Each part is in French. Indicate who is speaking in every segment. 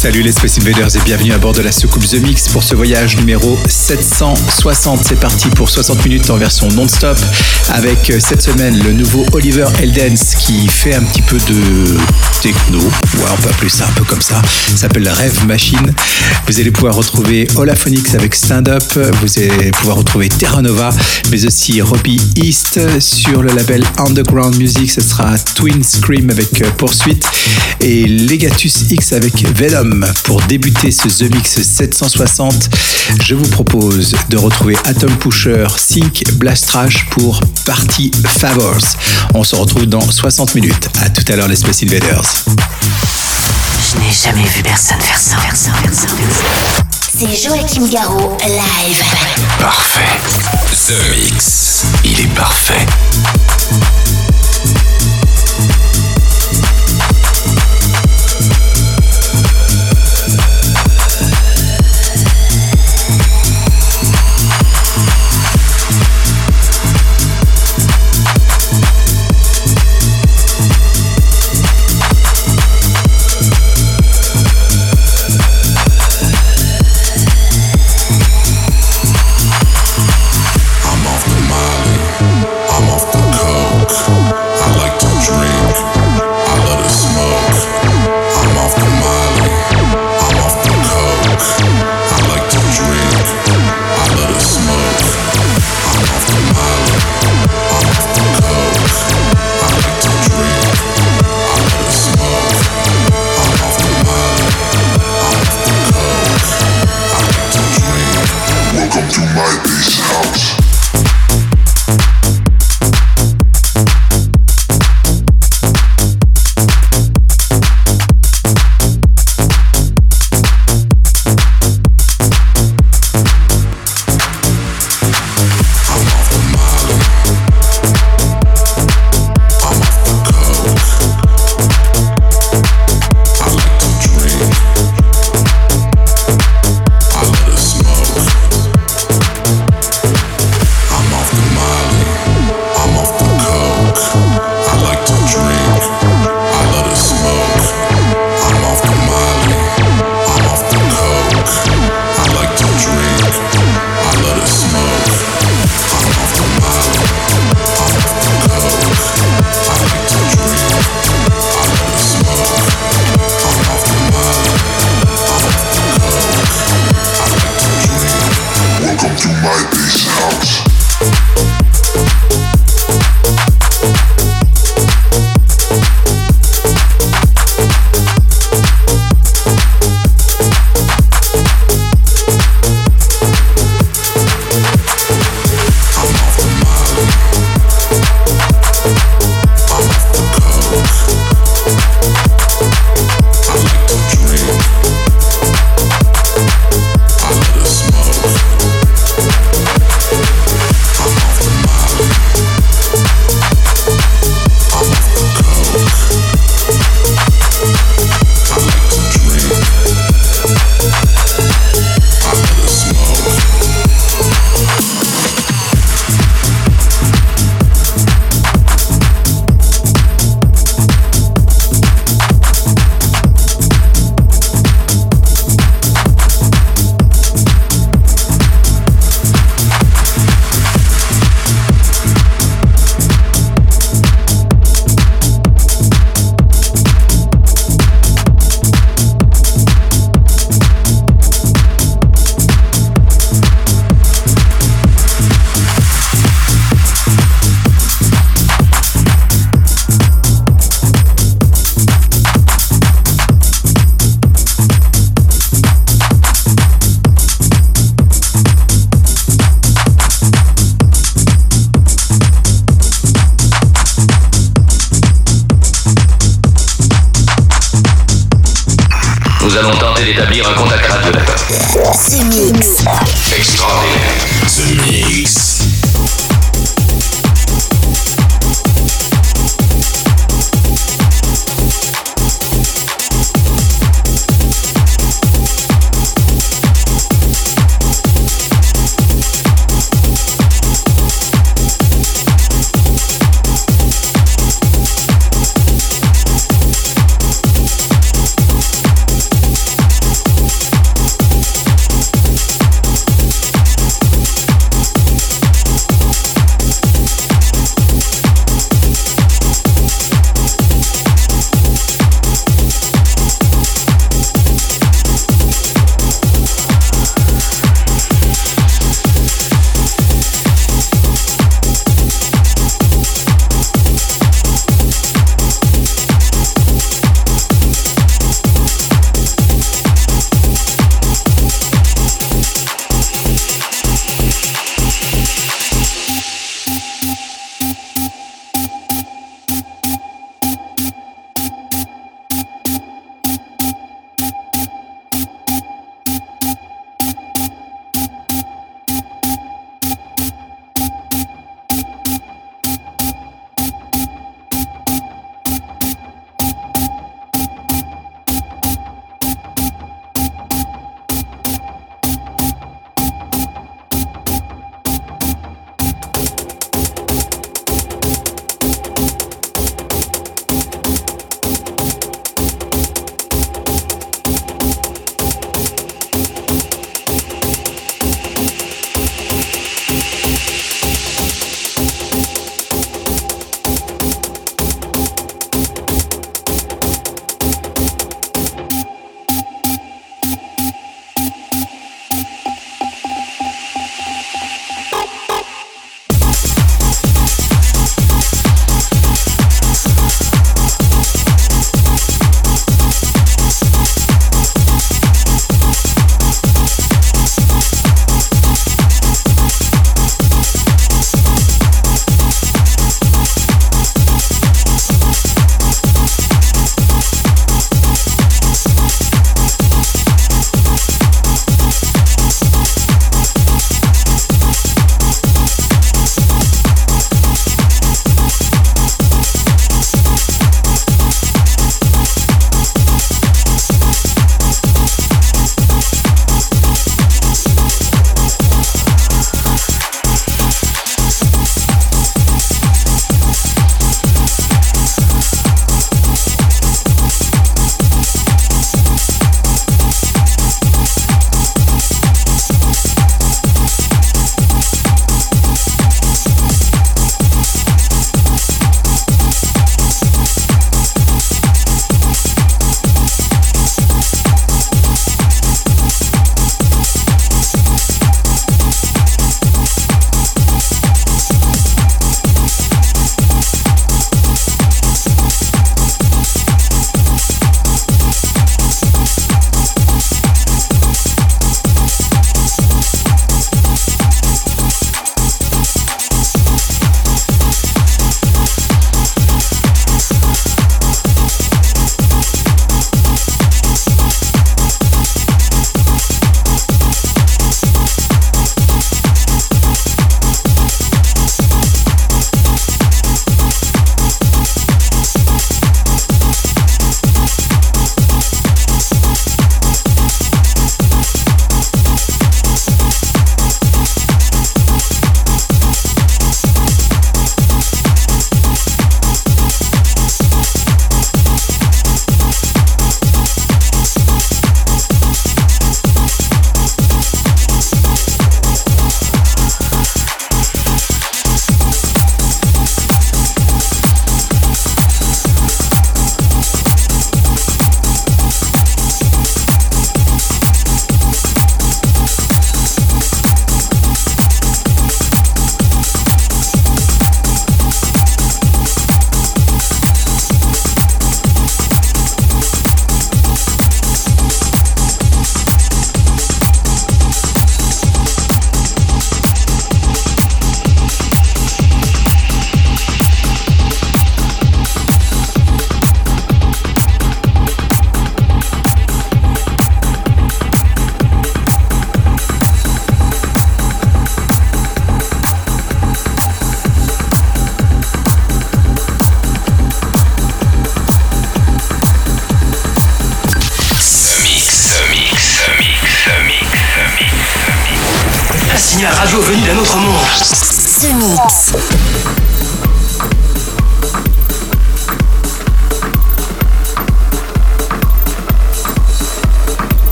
Speaker 1: Salut les Space Invaders et bienvenue à bord de la soucoupe The Mix pour ce voyage numéro 760. C'est parti pour 60 minutes en version non-stop avec euh, cette semaine le nouveau Oliver Eldens qui fait un petit peu de techno. Ouais, on peut appeler ça un peu comme ça. Ça s'appelle Rêve Machine. Vous allez pouvoir retrouver Olaphonics avec Stand Up. Vous allez pouvoir retrouver Terra Nova, mais aussi Robbie East sur le label Underground Music. Ce sera Twin Scream avec euh, Poursuite et Legatus X avec Venom. Pour débuter ce The Mix 760, je vous propose de retrouver Atom Pusher, Sync, Blast Trash pour Party Favors. On se retrouve dans 60 minutes. À tout à l'heure les Space Invaders.
Speaker 2: Je n'ai jamais vu personne faire ça, faire ça, faire ça, faire ça. C'est Joachim Garraud, live.
Speaker 3: Parfait.
Speaker 4: The Mix.
Speaker 3: Il est parfait.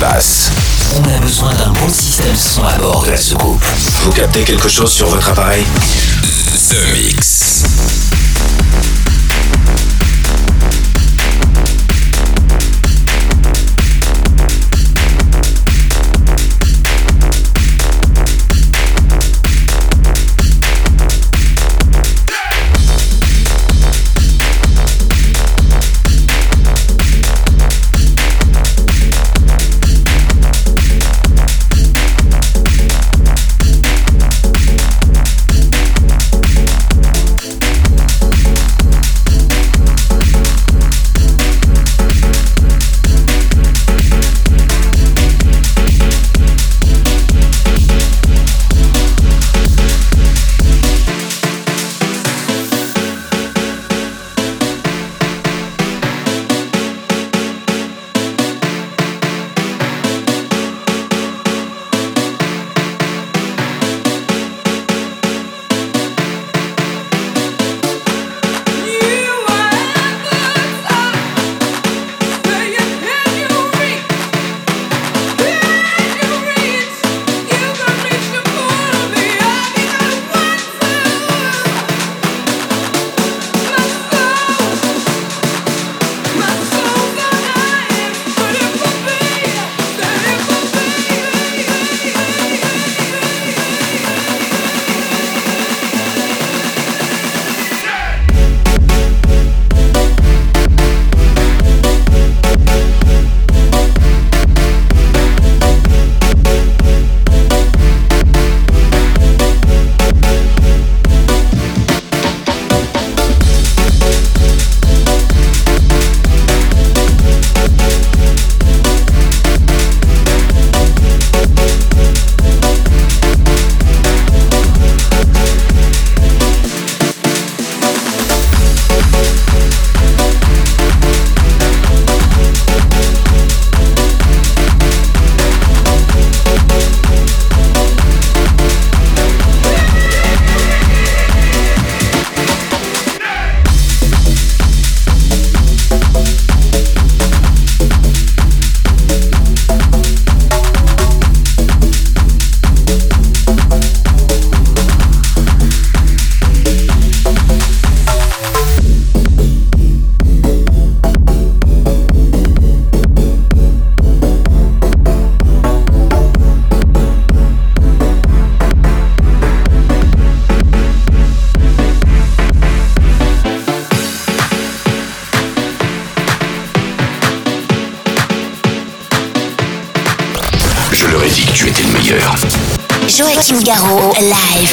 Speaker 4: On a besoin d'un bon système son à bord de la soucoupe.
Speaker 5: Vous captez quelque chose sur votre appareil?
Speaker 4: The Mix.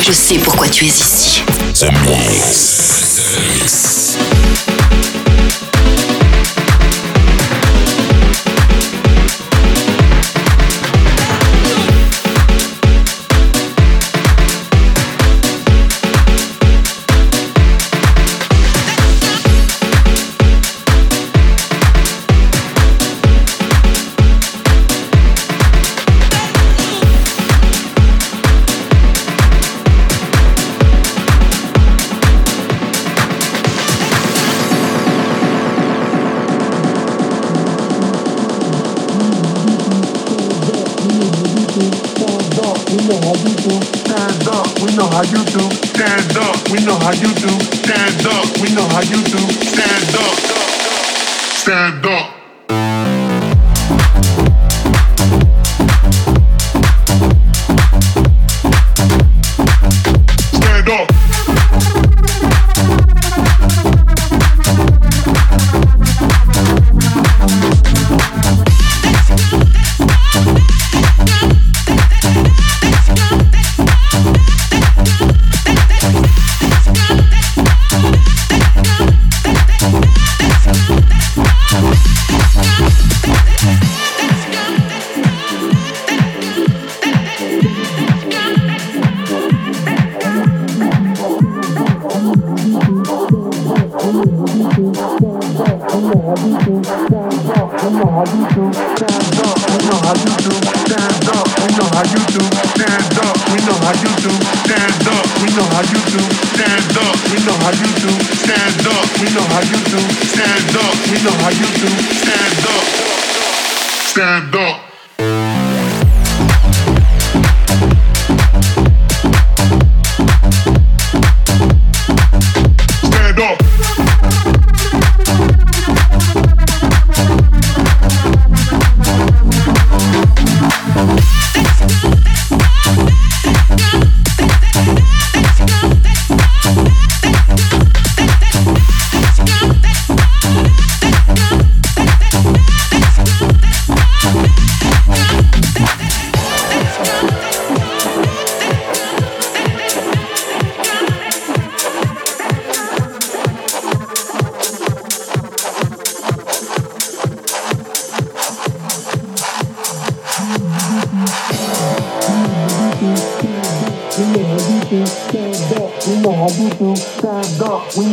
Speaker 2: Live. Je how you do. Stand up.
Speaker 3: We know
Speaker 6: how you do. Stand up. We know how you do. Stand up. Stand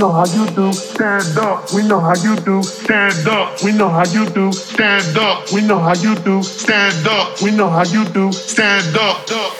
Speaker 6: know how you do. Stand up. We
Speaker 4: know how
Speaker 7: you do. Stand up. We
Speaker 3: know how
Speaker 8: you do. Stand up. We know how
Speaker 2: you do. Stand
Speaker 3: up. We
Speaker 2: know how you do. Stand up.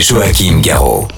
Speaker 2: Joachim Garraud.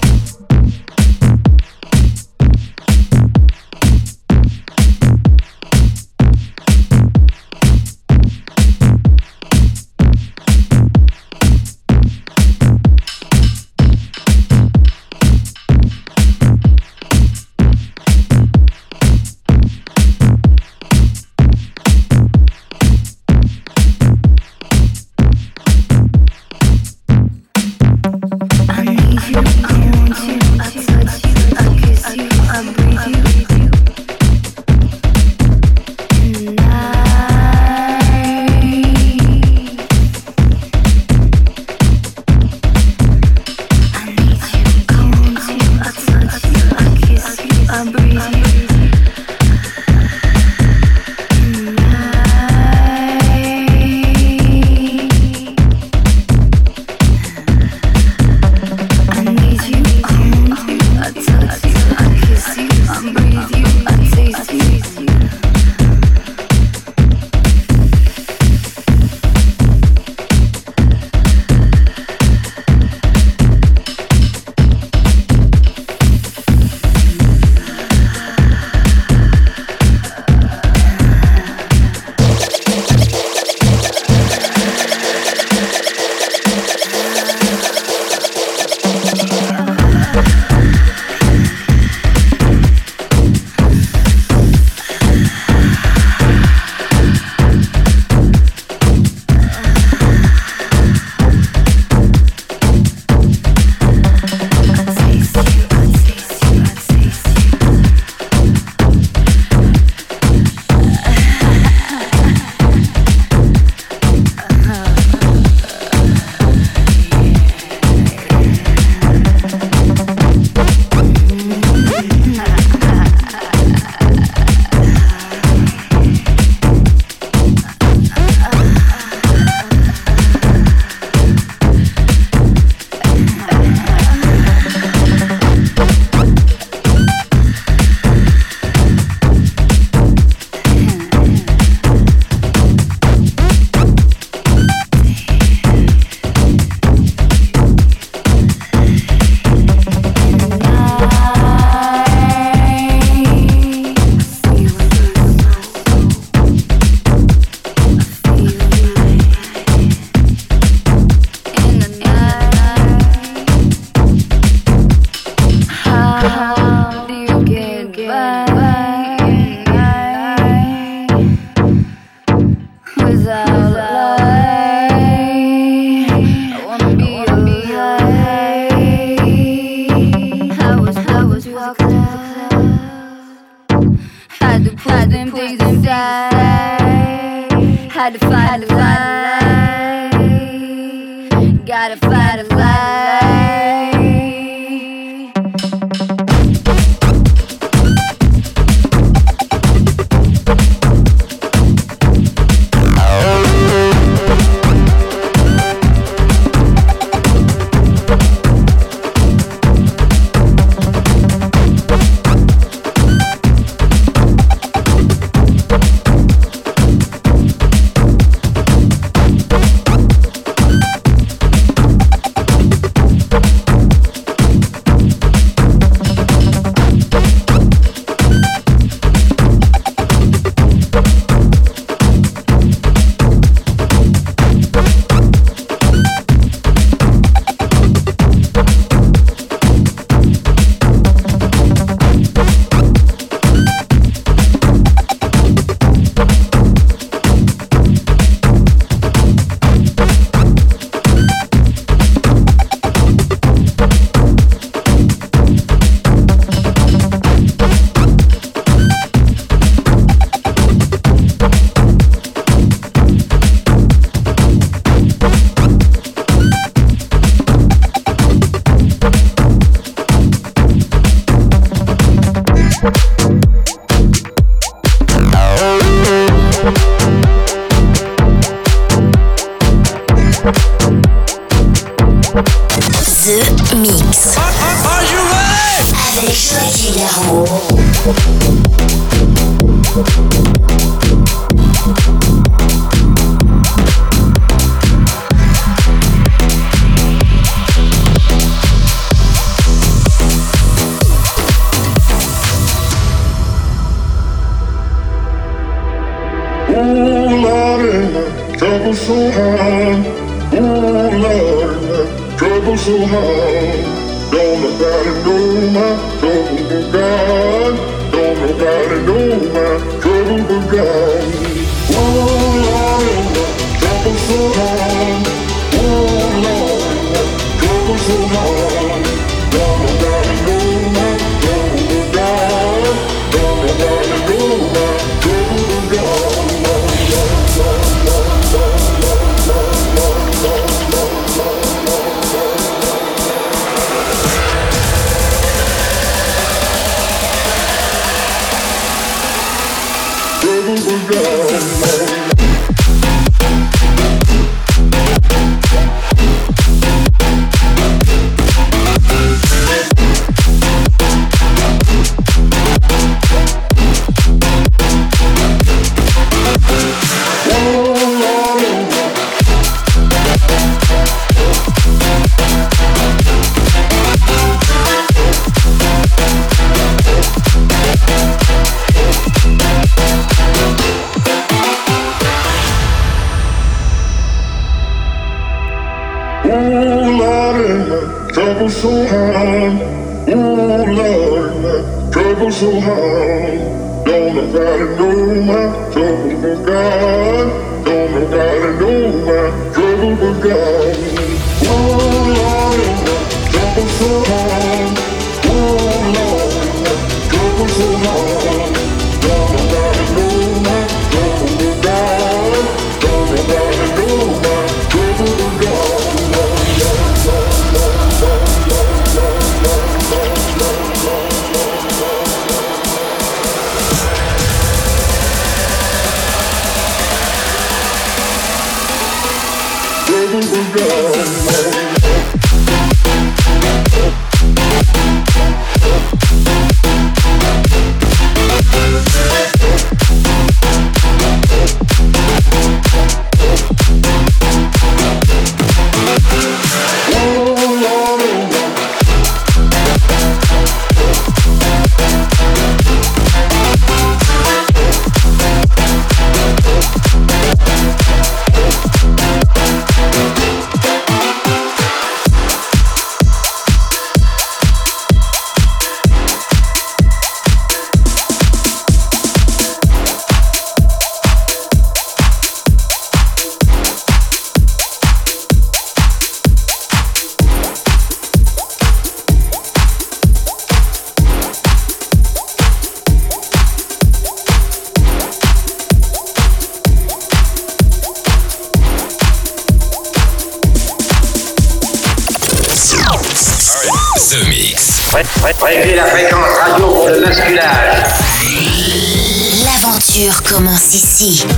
Speaker 6: Commence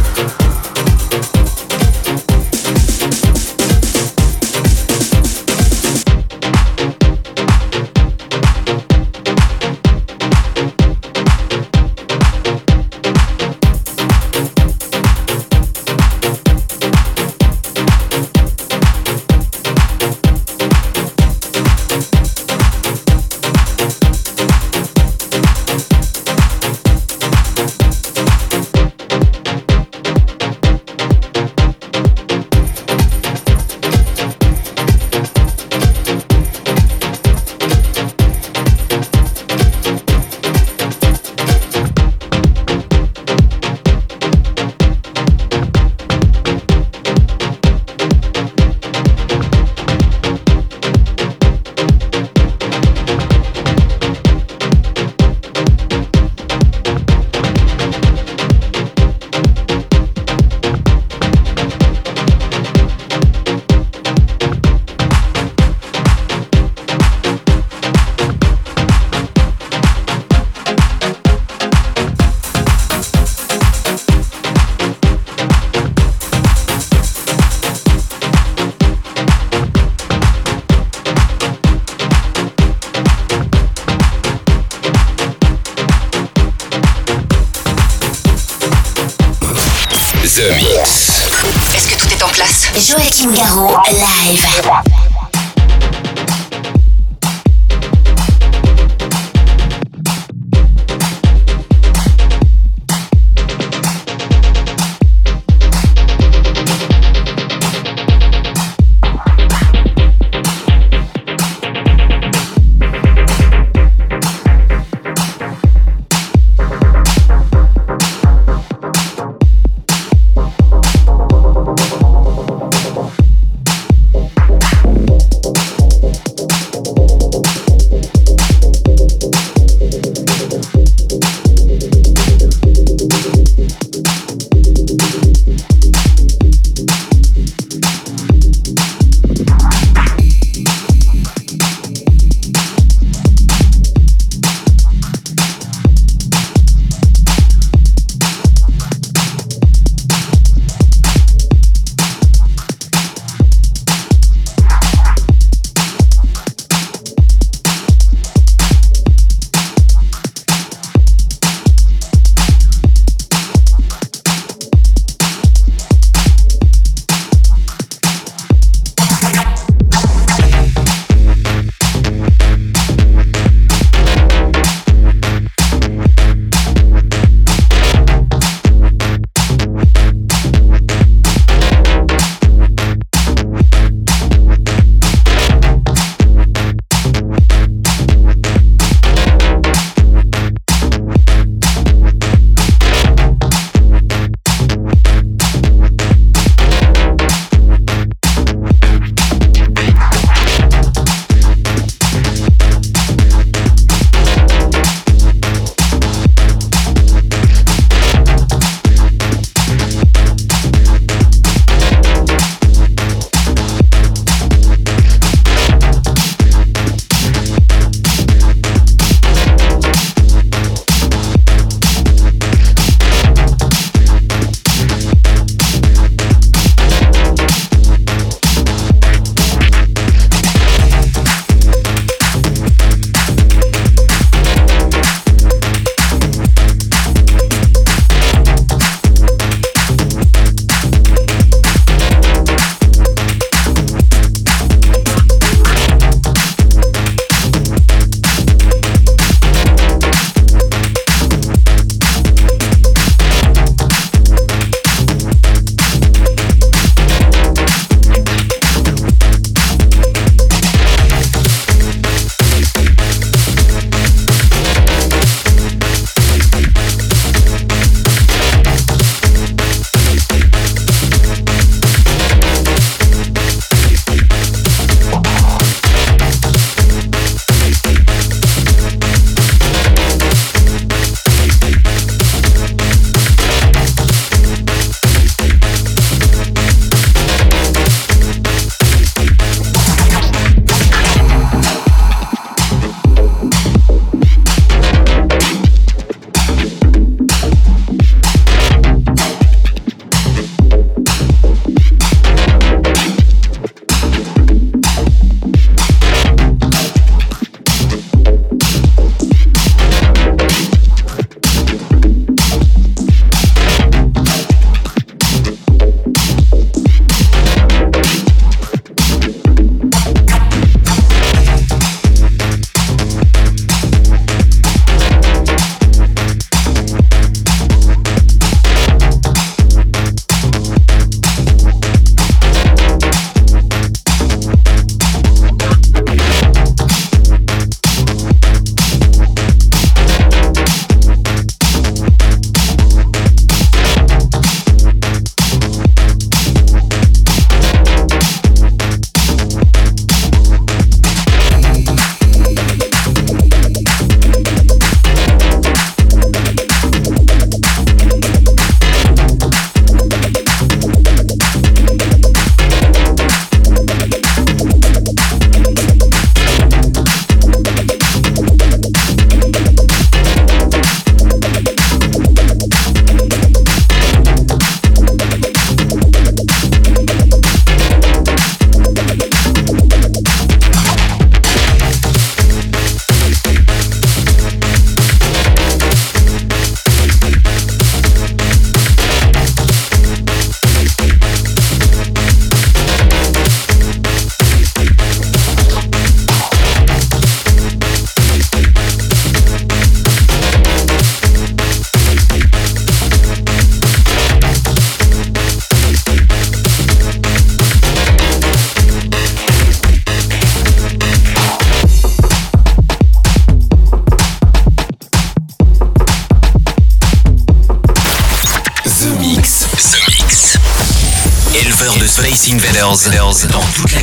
Speaker 6: Invaders dans toute la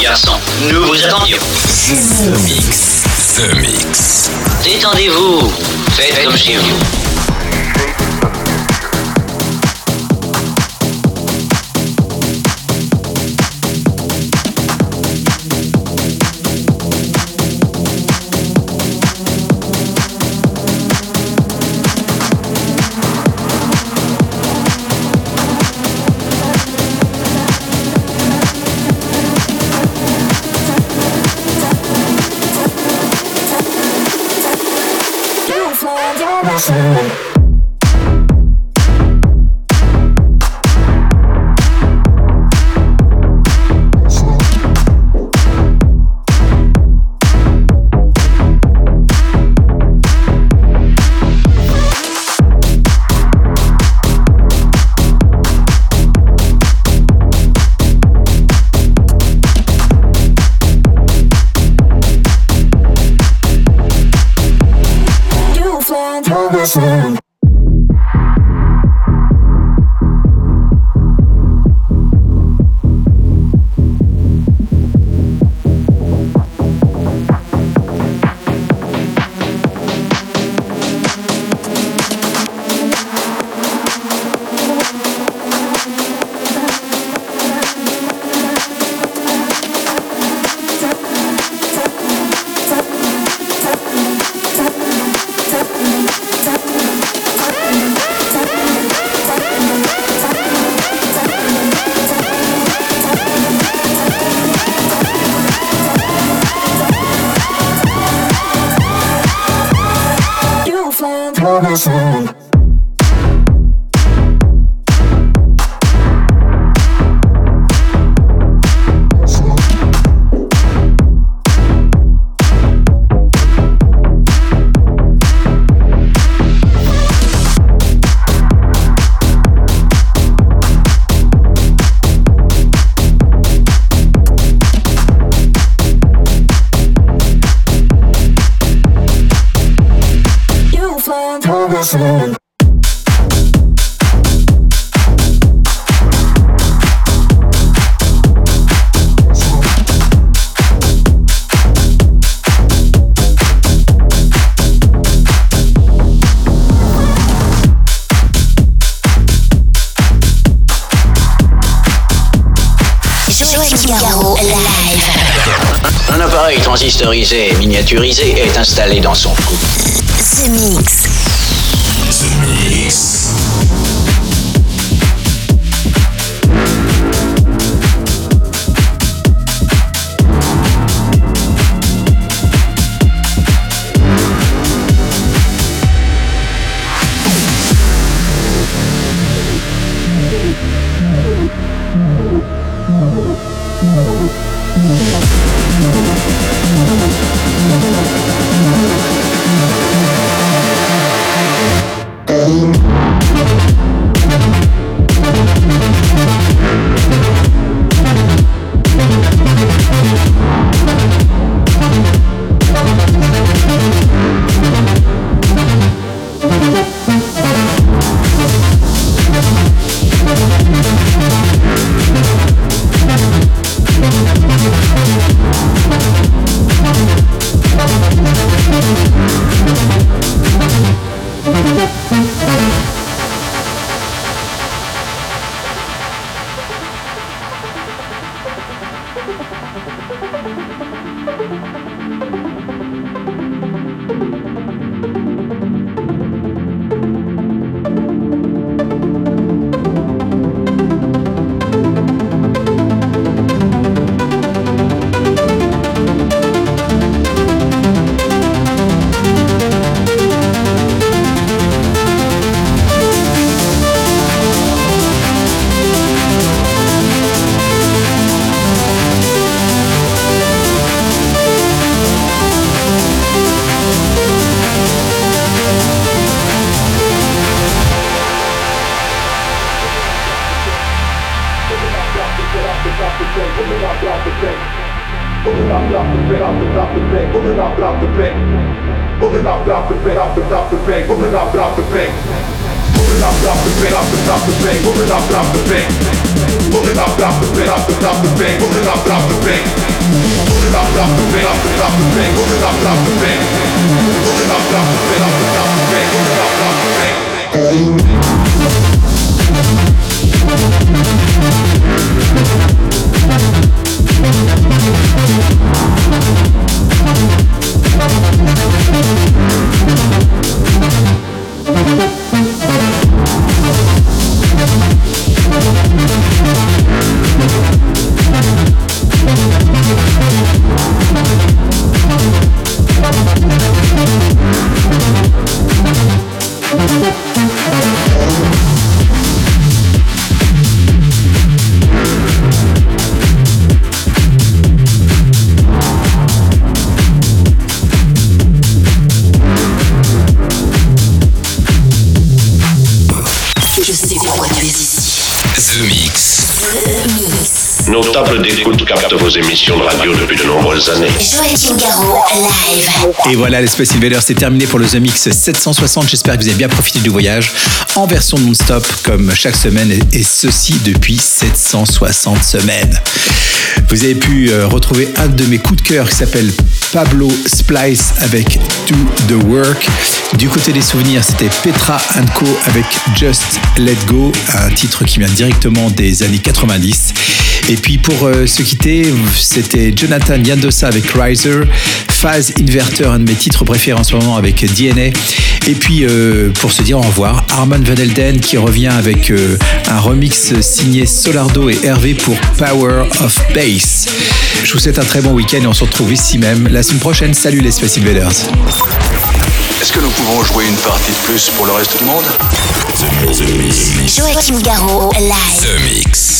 Speaker 9: garçons. Nous vous attendions.
Speaker 3: The Mix. The Mix.
Speaker 9: Détendez-vous. Faites comme chez vous. I'll. Un appareil transistorisé et miniaturisé est installé dans son cou.
Speaker 2: The Mix.
Speaker 3: The
Speaker 10: émissions de radio depuis de nombreuses années.
Speaker 2: Joachim Garraud, live.
Speaker 1: Et voilà, les Space Invaders, c'est terminé pour le The Mix 760. J'espère que vous avez bien profité du voyage en version non-stop, comme chaque semaine, et ceci depuis 760 semaines. Vous avez pu euh, retrouver un de mes coups de cœur qui s'appelle Pablo Splice avec Do the Work. Du côté des souvenirs, c'était Petra Co avec Just Let Go, un titre qui vient directement des années 90. Et puis pour euh, se quitter, c'était Jonathan Yandosa avec Riser, Phase Inverter, un de mes titres préférés en ce moment avec DNA. Et puis euh, pour se dire au revoir, Arman Van Elden qui revient avec euh, un remix signé Solardo et Hervé pour Power of Bass. Je vous souhaite un très bon week-end et on se retrouve ici même la semaine prochaine. Salut les Space Invaders.
Speaker 4: Est-ce que nous pouvons jouer une partie de plus pour le reste du monde?
Speaker 2: Joachim Garraud, live.
Speaker 5: The Mix.